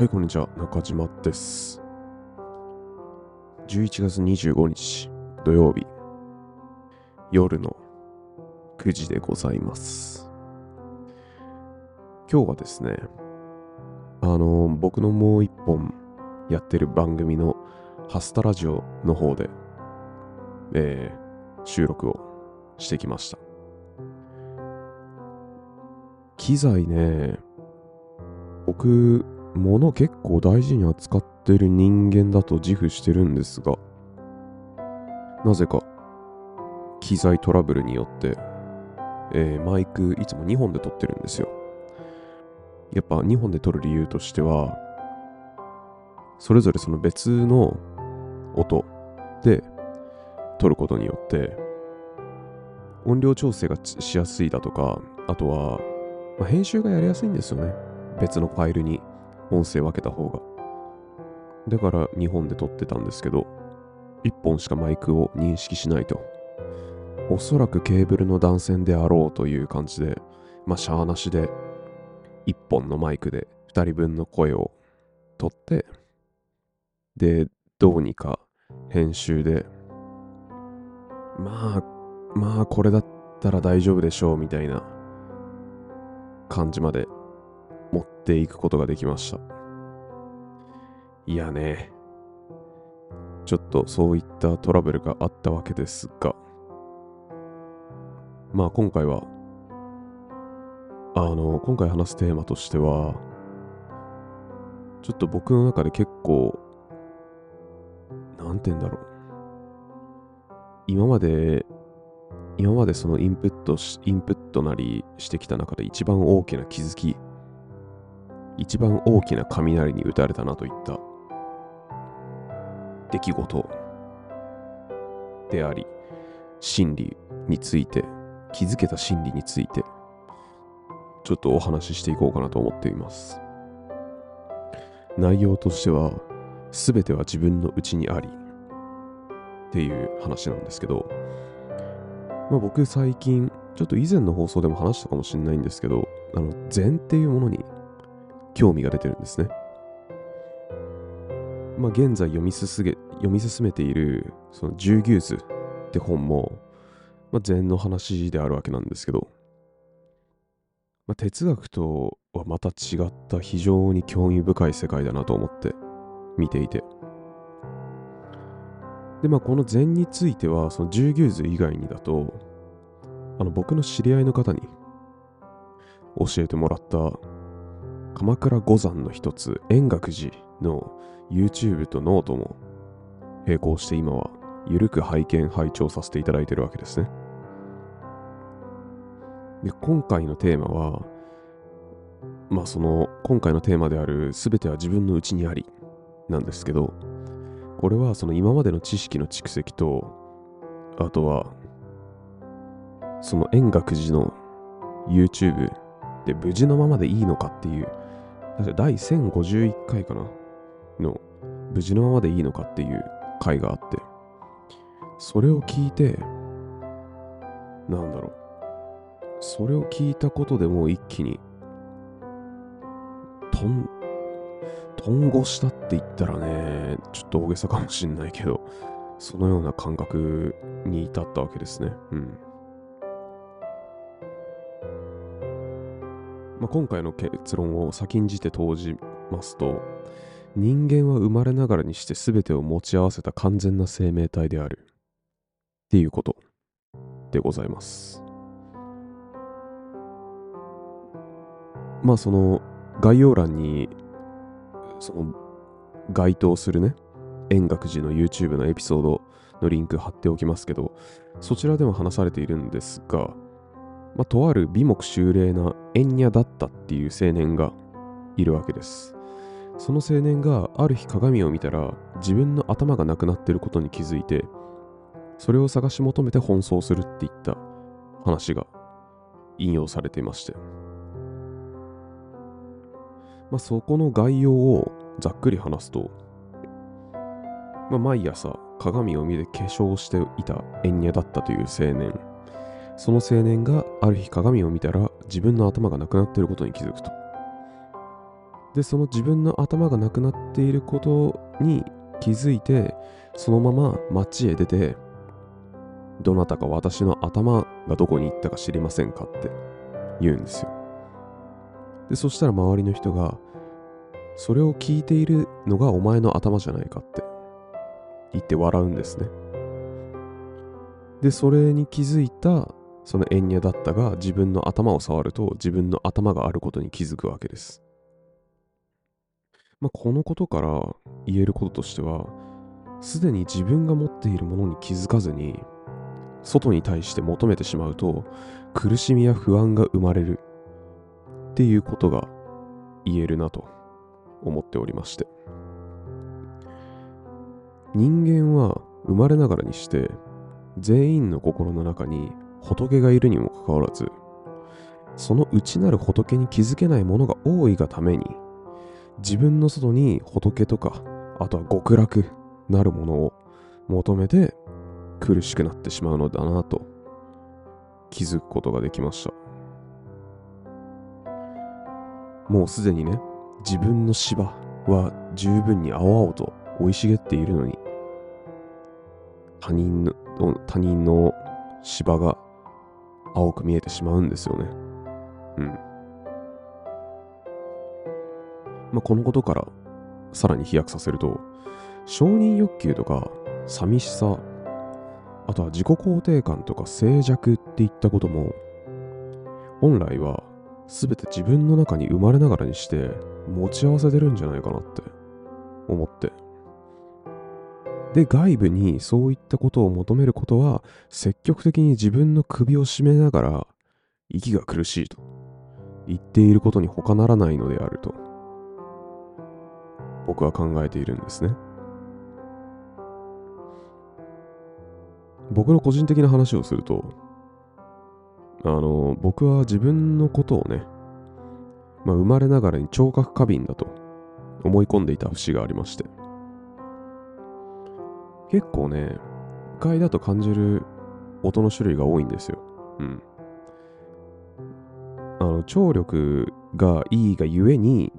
はい、こんにちは。中島です。11月25日土曜日、夜の9時でございます。今日はですね、あの、僕のもう一本やってる番組のハスタラジオの方で、えー収録をしてきました。機材ね、僕、物結構大事に扱ってる人間だと自負してるんですが、なぜか、機材トラブルによって、えーマイクいつも2本で撮ってるんですよ。やっぱ2本で撮る理由としては、それぞれその別の音で撮ることによって、音量調整がしやすいだとか、あとは、まあ編集がやりやすいんですよね。別のファイルに音声分けた方が。だから2本で撮ってたんですけど、1本しかマイクを認識しないと。おそらくケーブルの断線であろうという感じで、まあ、シャーなしで1本のマイクで2人分の声を取って、で、どうにか編集で、まあ、まあ、これだったら大丈夫でしょうみたいな感じまで持っていくことができました。いやね、ちょっとそういったトラブルがあったわけですが、まあ今回は、あの、今回話すテーマとしては、ちょっと僕の中で結構、なんて言うんだろう。今まで、今までそのインプットし、インプットなりしてきた中で一番大きな気づき、一番大きな雷に打たれたなといった出来事であり、心理について、気づけた心理について、ちょっとお話ししていこうかなと思っています。内容としては、すべては自分の内にありっていう話なんですけど、まあ、僕最近、ちょっと以前の放送でも話したかもしれないんですけど、あの、禅っていうものに興味が出てるんですね。まあ、現在読み進め読み進めている、その、十牛図って本も、まあ、禅の話であるわけなんですけど、まあ、哲学とはまた違った非常に興味深い世界だなと思って見ていて。で、まあ、この禅については、その十牛図以外にだと、あの、僕の知り合いの方に教えてもらった鎌倉五山の一つ、円覚寺の YouTube とノートも並行して今はゆるく拝見、拝聴させていただいてるわけですね。で、今回のテーマは、まあその、今回のテーマである全ては自分の内にありなんですけど、これはその今までの知識の蓄積と、あとは、その円覚寺の YouTube で無事のままでいいのかっていう、確か第1051回かな？の無事のままでいいのかっていう回があって、それを聞いて、なんだろう。それを聞いたことでもう一気に、とん、とんごしたって言ったらね、ちょっと大げさかもしんないけど、そのような感覚に至ったわけですね。うん。今回の結論を先んじて投じますと、人間は生まれながらにして全てを持ち合わせた完全な生命体である。っていうことでございます。まあその概要欄にその該当するね、円覚寺の YouTube のエピソードのリンク貼っておきますけど、そちらでも話されているんですが、まあ、とある美目秀麗な円ニャだったっていう青年がいるわけです。その青年がある日鏡を見たら自分の頭がなくなっていることに気づいて、それを探し求めて奔走するっていった話が引用されていまして。まあ、そこの概要をざっくり話すと、まあ、毎朝鏡を見て化粧していた円ニャだったという青年。その青年がある日鏡を見たら自分の頭がなくなっていることに気づくと。でその自分の頭がなくなっていることに気づいてそのまま街へ出てどなたか私の頭がどこに行ったか知りませんかって言うんですよでそしたら周りの人がそれを聞いているのがお前の頭じゃないかって言って笑うんですねでそれに気づいたそのエンニャだったが自分の頭を触ると自分の頭があることに気づくわけですまあ、このことから言えることとしては、すでに自分が持っているものに気づかずに、外に対して求めてしまうと、苦しみや不安が生まれるっていうことが言えるなと思っておりまして。人間は生まれながらにして、全員の心の中に仏がいるにもかかわらず、その内なる仏に気づけないものが多いがために、自分の外に仏とか、あとは極楽なるものを求めて苦しくなってしまうのだなと気づくことができました。もうすでにね、自分の芝は十分に青々と生い茂っているのに、他人の他人の芝が青く見えてしまうんですよね。うん。まあ、このことからさらに飛躍させると、承認欲求とか寂しさ、あとは自己肯定感とか静寂っていったことも、本来は全て自分の中に生まれながらにして持ち合わせてるんじゃないかなって思って。で、外部にそういったことを求めることは、積極的に自分の首を絞めながら、息が苦しいと言っていることに他ならないのであると。僕は考えているんですね。僕の個人的な話をすると、あの、僕は自分のことをね、まあ、生まれながらに聴覚過敏だと思い込んでいた節がありまして。結構ね、不快だと感じる音の種類が多いんですよ。うん。あの、聴力がいいがゆえに、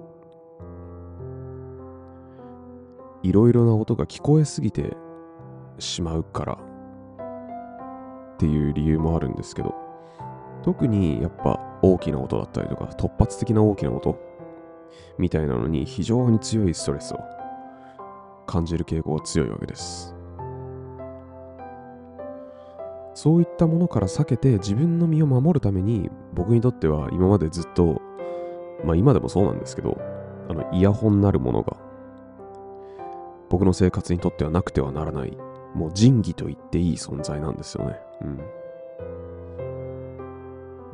いろいろな音が聞こえすぎてしまうからっていう理由もあるんですけど特にやっぱ大きな音だったりとか突発的な大きな音みたいなのに非常に強いストレスを感じる傾向が強いわけですそういったものから避けて自分の身を守るために僕にとっては今までずっとまあ今でもそうなんですけどあのイヤホンなるものが僕の生活にとってはなくてはならない、もう仁義と言っていい存在なんですよね。うん。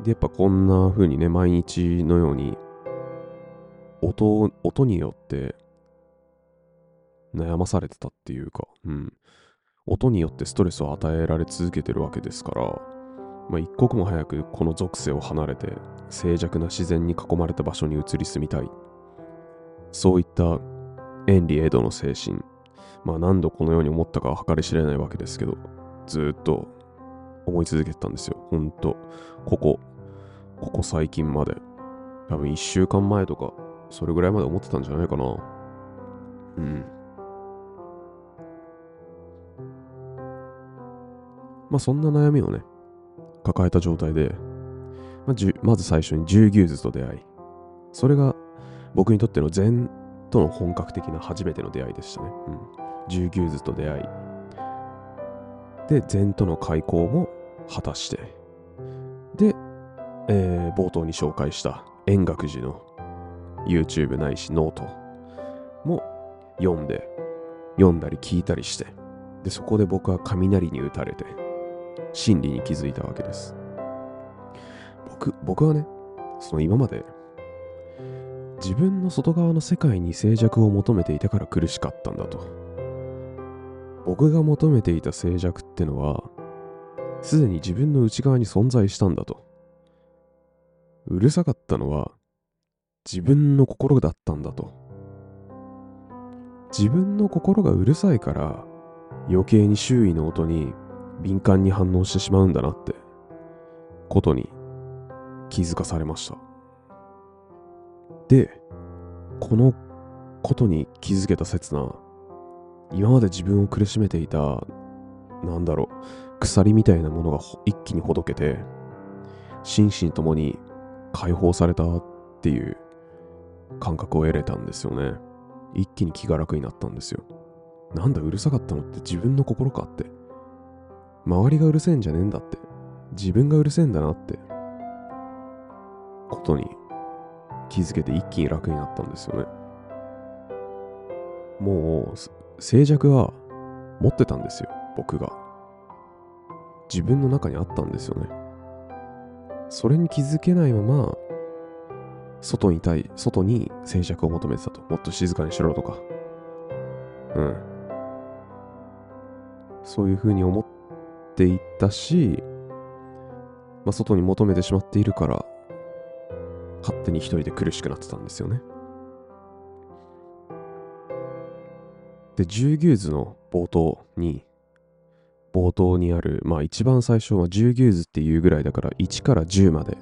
で、やっぱこんな風にね、毎日のように、音、音によって悩まされてたっていうか、うん。音によってストレスを与えられ続けてるわけですから、まあ、一刻も早くこの属性を離れて静寂な自然に囲まれた場所に移り住みたい。そういった遠理江戸の精神。まあ何度このように思ったかは計り知れないわけですけど、ずっと思い続けてたんですよ。ほんと、ここ、ここ最近まで。多分1週間前とか、それぐらいまで思ってたんじゃないかな。うん。まあそんな悩みをね、抱えた状態で、まあ、まず最初に十牛図と出会い、それが僕にとっての全との本格的な初めての出会いでしたね。うん。十牛図と出会い。で、禅との開口も果たして。で、えー、冒頭に紹介した円覚寺の YouTube ないしノートも読んで、読んだり聞いたりして、で、そこで僕は雷に打たれて、真理に気づいたわけです。僕、僕はね、その今まで自分の外側の世界に静寂を求めていたから苦しかったんだと。僕が求めていた静寂ってのは、すでに自分の内側に存在したんだと。うるさかったのは、自分の心だったんだと。自分の心がうるさいから、余計に周囲の音に敏感に反応してしまうんだなって、ことに気づかされました。で、このことに気づけた刹那、今まで自分を苦しめていた、なんだろう、鎖みたいなものが一気にほどけて、心身ともに解放されたっていう感覚を得れたんですよね。一気に気が楽になったんですよ。なんだうるさかったのって自分の心かって。周りがうるせえんじゃねえんだって。自分がうるせえんだなって。ことに気づけて一気に楽になったんですよね。もう静寂は持ってたんですよ、僕が。自分の中にあったんですよね。それに気づけないまま、外に対、外に静寂を求めてたと。もっと静かにしろとか。うん。そういうふうに思ってていったし、まあ、外に求めてしまっているから、勝手に一人で苦しくなってたんですよね。で、十牛図の冒頭に、冒頭にある、まあ一番最初は十牛図っていうぐらいだから1から10まで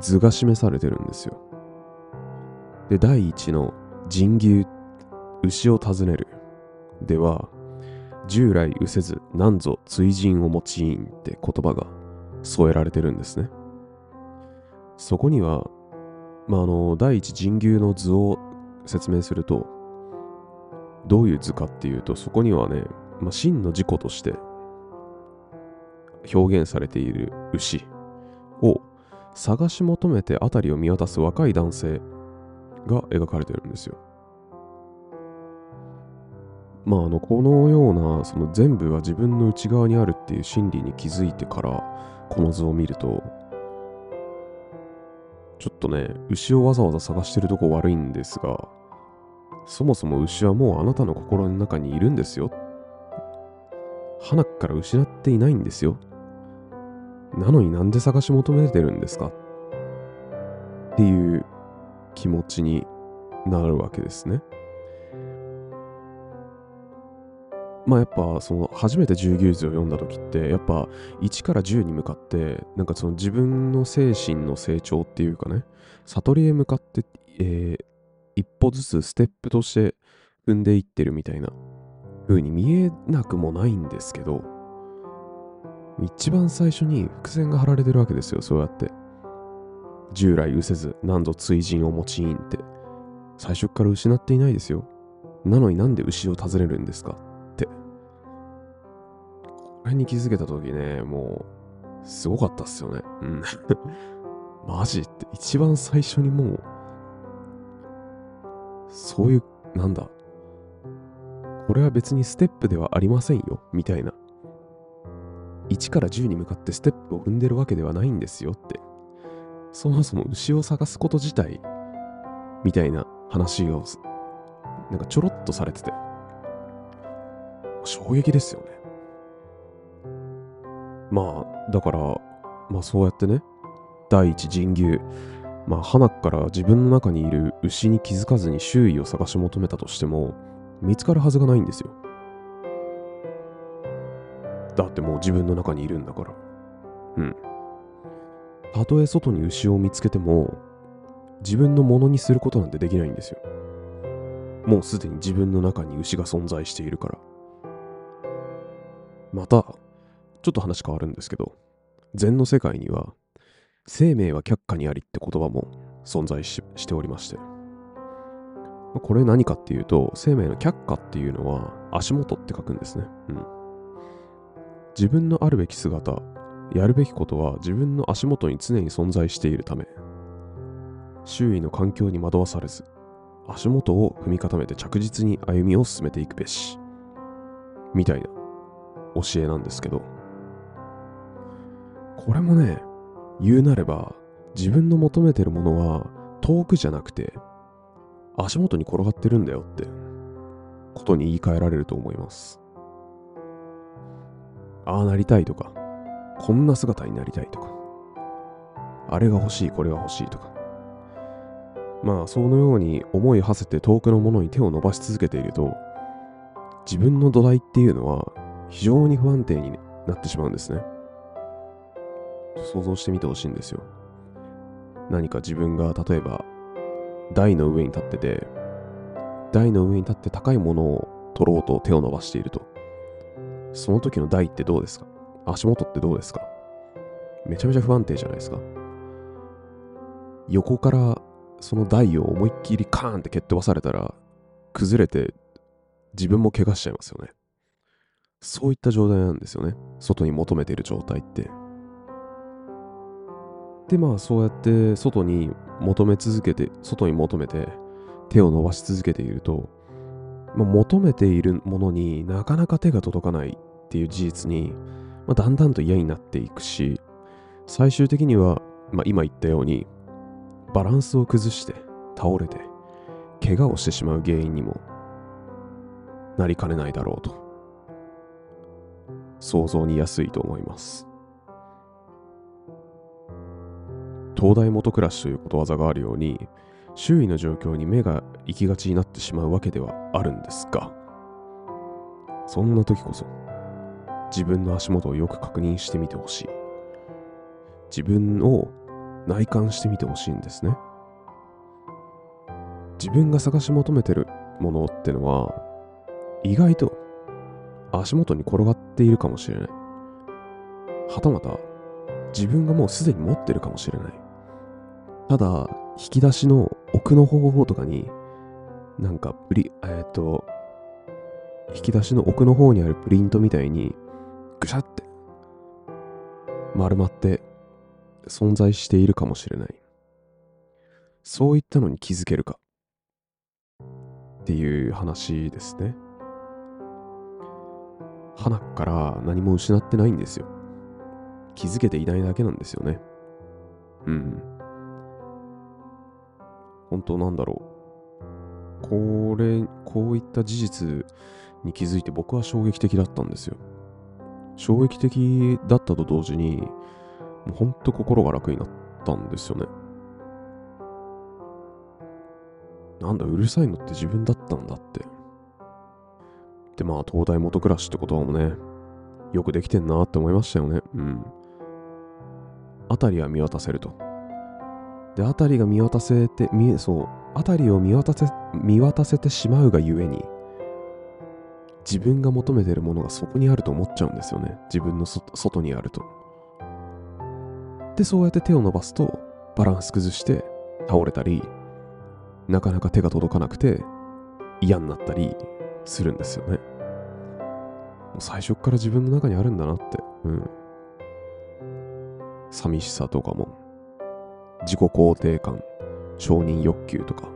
図が示されてるんですよ。で、第1の人牛、牛を尋ねるでは、従来右せず何ぞ追人を用いんって言葉が添えられてるんですね。そこには、まあ、あの、第一人牛の図を説明すると、どういう図かっていうと、そこにはね、まあ、真の自己として表現されている牛を探し求めて辺りを見渡す若い男性が描かれてるんですよ。まあ、あのこのようなその全部は自分の内側にあるっていう心理に気づいてからこの図を見るとちょっとね牛をわざわざ探してるとこ悪いんですがそもそも牛はもうあなたの心の中にいるんですよ。花から失っていないんですよ。なのになんで探し求めてるんですか？っていう気持ちになるわけですね。まあやっぱその初めて十牛図を読んだ時ってやっぱ1から10に向かってなんかその自分の精神の成長っていうかね悟りへ向かって、えー、一歩ずつステップとして踏んでいってるみたいな風に見えなくもないんですけど、一番最初に伏線が張られてるわけですよ、そうやって。従来失せず何度追人を用いんって、最初から失っていないですよ。なのになんで牛を尋ねるんですか？これに気づけた時ね、もう、すごかったっすよね。うん。マジって一番最初にもう、そういう、なんだ。これは別にステップではありませんよ、みたいな。1から10に向かってステップを踏んでるわけではないんですよって。そもそも牛を探すこと自体、みたいな話を、なんかちょろっとされてて。衝撃ですよね。まあ、だから、まあそうやってね、第一人牛、まあ、花から自分の中にいる牛に気づかずに周囲を探し求めたとしても、見つかるはずがないんですよ。だってもう自分の中にいるんだから。うん。たとえ外に牛を見つけても、自分のものにすることなんてできないんですよ。もうすでに自分の中に牛が存在しているから。また、ちょっと話変わるんですけど、禅の世界には、生命は却下にありって言葉も存在しておりまして。これ何かっていうと、生命の却下っていうのは足元って書くんですね。うん。自分のあるべき姿、やるべきことは自分の足元に常に存在しているため、周囲の環境に惑わされず、足元を踏み固めて着実に歩みを進めていくべし。みたいな教えなんですけど、これもね、言うなれば、自分の求めてるものは遠くじゃなくて、足元に転がってるんだよって、ことに言い換えられると思います。ああなりたいとか、こんな姿になりたいとか、あれが欲しい、これが欲しいとか。まあ、そのように思い馳せて遠くのものに手を伸ばし続けていると、自分の土台っていうのは非常に不安定になってしまうんですね。想像してみてほしいんですよ。何か自分が例えば台の上に立ってて、台の上に立って高いものを取ろうと手を伸ばしていると。その時の台ってどうですか？足元ってどうですか？めちゃめちゃ不安定じゃないですか横からその台を思いっきりカーンって蹴っ飛ばされたら崩れて自分も怪我しちゃいますよね。そういった状態なんですよね。外に求めている状態って。で、まあそうやって外に求め続けて、外に求めて手を伸ばし続けていると、まあ、求めているものになかなか手が届かないっていう事実に、まあ、だんだんと嫌になっていくし、最終的には、まあ、今言ったように、バランスを崩して倒れて、怪我をしてしまう原因にもなりかねないだろうと、想像に安いと思います。東大元暮らしということわざがあるように、周囲の状況に目が行きがちになってしまうわけではあるんですが、そんな時こそ、自分の足元をよく確認してみてほしい。自分を内観してみてほしいんですね。自分が探し求めてるものってのは、意外と足元に転がっているかもしれない。はたまた、自分がもうすでに持ってるかもしれない。ただ、引き出しの奥の方法とかに、なんかプリ、えっ、ー、と、引き出しの奥の方にあるプリントみたいに、ぐしゃって丸まって存在しているかもしれない。そういったのに気づけるかっていう話ですね。花から何も失ってないんですよ。気づけていないだけなんですよね。うん。本当なんだろう。これ、こういった事実に気づいて僕は衝撃的だったんですよ。衝撃的だったと同時に、もうほんと心が楽になったんですよね。なんだ、うるさいのって自分だったんだって。で、まあ、東大元暮らしって言葉もね、よくできてんなって思いましたよね。うん。辺りは見渡せると。で、辺りが見渡せて、見え、そう、辺りを見渡せ、見渡せてしまうがゆえに、自分が求めてるものがそこにあると思っちゃうんですよね。自分の外にあると。で、そうやって手を伸ばすと、バランス崩して倒れたり、なかなか手が届かなくて嫌になったりするんですよね。もう最初から自分の中にあるんだなって。うん。寂しさとかも、自己肯定感、承認欲求とか。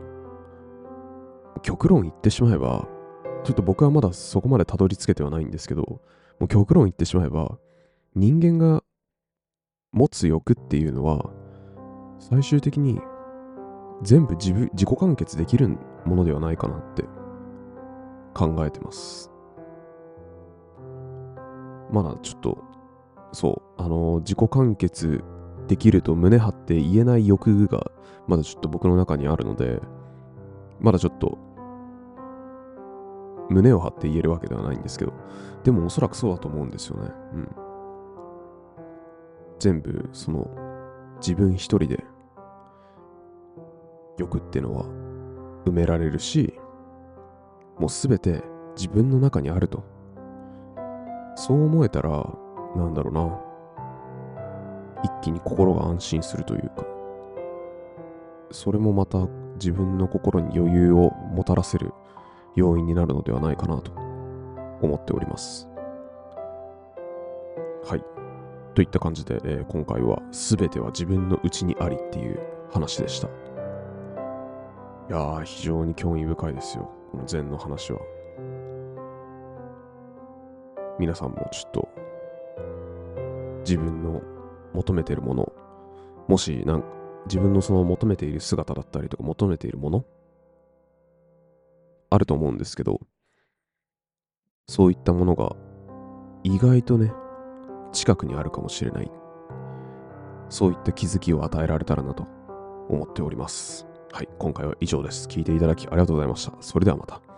極論言ってしまえば、ちょっと僕はまだそこまでたどり着けてはないんですけど、もう極論言ってしまえば、人間が持つ欲っていうのは、最終的に全部自分自己完結できるものではないかなって考えてます。まだちょっと、そう、あの、自己完結できると胸張って言えない欲がまだちょっと僕の中にあるので、まだちょっと胸を張って言えるわけではないんですけど、でもおそらくそうだと思うんですよね。うん。全部、その、自分一人で、欲っていうのは埋められるし、もうすべて自分の中にあると。そう思えたら、なんだろうな。気に心が安心するというか、それもまた自分の心に余裕をもたらせる要因になるのではないかなと思っております。はい。といった感じで、えー、今回は全ては自分の内にありっていう話でした。いやー、非常に興味深いですよ。この禅の話は。皆さんもちょっと自分の求めているもの、もしなん自分のその求めている姿だったりとか求めているもの？あると思うんですけど、そういったものが意外とね、近くにあるかもしれない。そういった気づきを与えられたらなと思っております。はい、今回は以上です。聞いていただきありがとうございました。それではまた。